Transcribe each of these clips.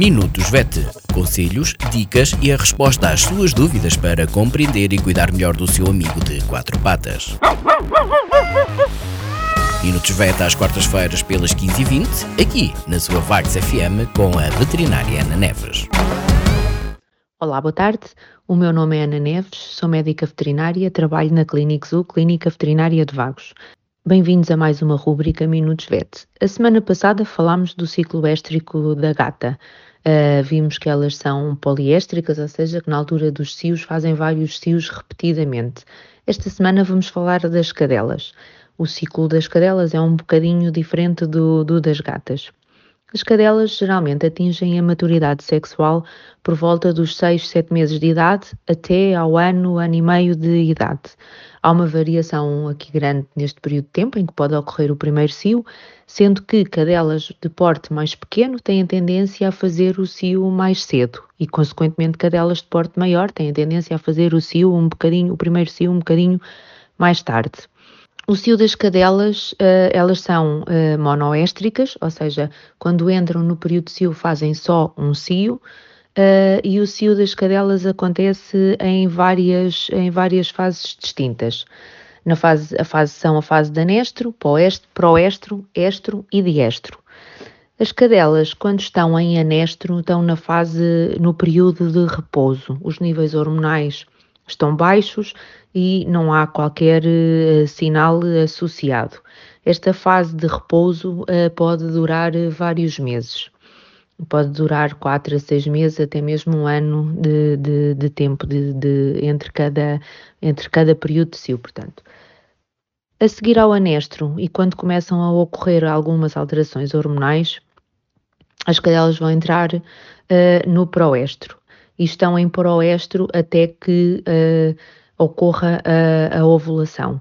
Minutos VET. Conselhos, dicas e a resposta às suas dúvidas para compreender e cuidar melhor do seu amigo de quatro patas. Minutos VET às quartas-feiras pelas 15h20, aqui na sua Vagos FM com a veterinária Ana Neves. Olá, boa tarde. O meu nome é Ana Neves, sou médica veterinária, trabalho na Clínica Zoo, Clínica Veterinária de Vagos. Bem-vindos a mais uma rúbrica Minutos VET. A semana passada falámos do ciclo éstrico da gata. Uh, vimos que elas são poliéstricas, ou seja, que na altura dos cios fazem vários cios repetidamente. Esta semana vamos falar das cadelas. O ciclo das cadelas é um bocadinho diferente do, do das gatas. As cadelas geralmente atingem a maturidade sexual por volta dos 6, 7 meses de idade até ao ano, ano e meio de idade. Há uma variação aqui grande neste período de tempo em que pode ocorrer o primeiro cio, sendo que cadelas de porte mais pequeno têm a tendência a fazer o cio mais cedo e, consequentemente, cadelas de porte maior têm a tendência a fazer o cio um bocadinho, o primeiro cio um bocadinho mais tarde. O cio das cadelas, uh, elas são uh, monoéstricas, ou seja, quando entram no período de cio fazem só um cio, uh, e o cio das cadelas acontece em várias, em várias fases distintas. Na fase, a fase são a fase de anestro, proestro, estro e diestro. As cadelas, quando estão em anestro, estão na fase, no período de repouso. Os níveis hormonais estão baixos e não há qualquer uh, sinal associado. Esta fase de repouso uh, pode durar vários meses. Pode durar quatro a seis meses, até mesmo um ano de, de, de tempo de, de, entre, cada, entre cada período de cio, portanto. A seguir ao anestro e quando começam a ocorrer algumas alterações hormonais, as cadelas vão entrar uh, no proestro e estão em proestro até que uh, ocorra a, a, ovulação.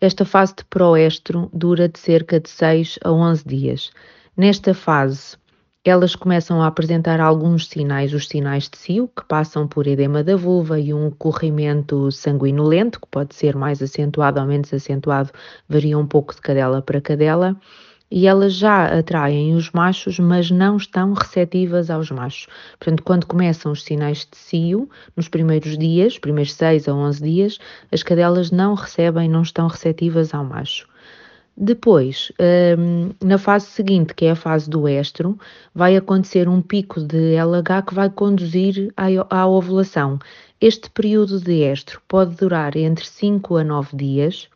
Esta fase de proestro dura de cerca de 6 a 11 dias. Nesta fase, elas começam a apresentar alguns sinais, os sinais de cio, que passam por edema da vulva e um corrimento sanguinolento, que pode ser mais acentuado ou menos acentuado, varia um pouco de cadela para cadela e elas já atraem os machos, mas não estão receptivas aos machos. Portanto, quando começam os sinais de cio, nos primeiros dias, primeiros 6 a 11 dias, as cadelas não recebem, não estão receptivas ao macho. Depois, hum, na fase seguinte, que é a fase do estro, vai acontecer um pico de LH que vai conduzir à ovulação. Este período de estro pode durar entre 5 a 9 dias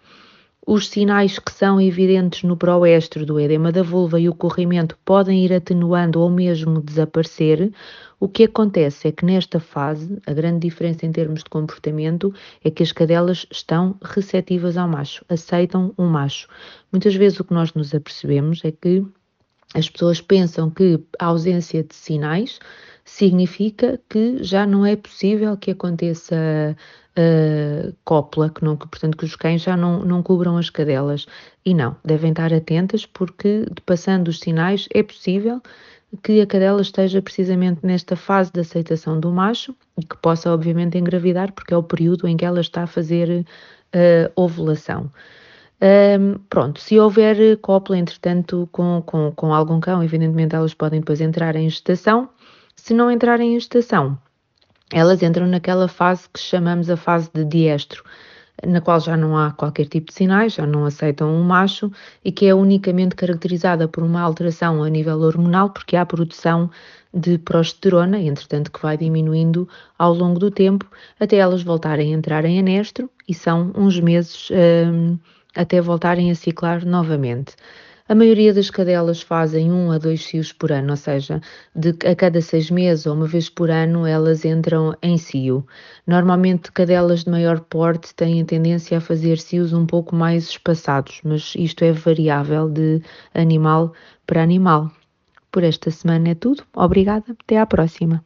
os sinais que são evidentes no proestro do edema da vulva e o corrimento podem ir atenuando ou mesmo desaparecer. O que acontece é que nesta fase, a grande diferença em termos de comportamento é que as cadelas estão receptivas ao macho, aceitam um macho. Muitas vezes o que nós nos apercebemos é que as pessoas pensam que a ausência de sinais significa que já não é possível que aconteça uh, cópula, que não, que, portanto que os cães já não, não cubram as cadelas. E não, devem estar atentas porque, passando os sinais, é possível que a cadela esteja precisamente nesta fase de aceitação do macho e que possa, obviamente, engravidar, porque é o período em que ela está a fazer uh, ovulação. Um, pronto, se houver cópula, entretanto, com, com, com algum cão, evidentemente elas podem depois entrar em gestação. Se não entrarem em estação, elas entram naquela fase que chamamos a fase de diestro, na qual já não há qualquer tipo de sinais, já não aceitam um macho e que é unicamente caracterizada por uma alteração a nível hormonal, porque há produção de progesterona, entretanto que vai diminuindo ao longo do tempo, até elas voltarem a entrar em anestro e são uns meses até voltarem a ciclar novamente. A maioria das cadelas fazem um a dois cios por ano, ou seja, de, a cada seis meses ou uma vez por ano elas entram em cio. Normalmente, cadelas de maior porte têm a tendência a fazer cios um pouco mais espaçados, mas isto é variável de animal para animal. Por esta semana é tudo. Obrigada. Até à próxima.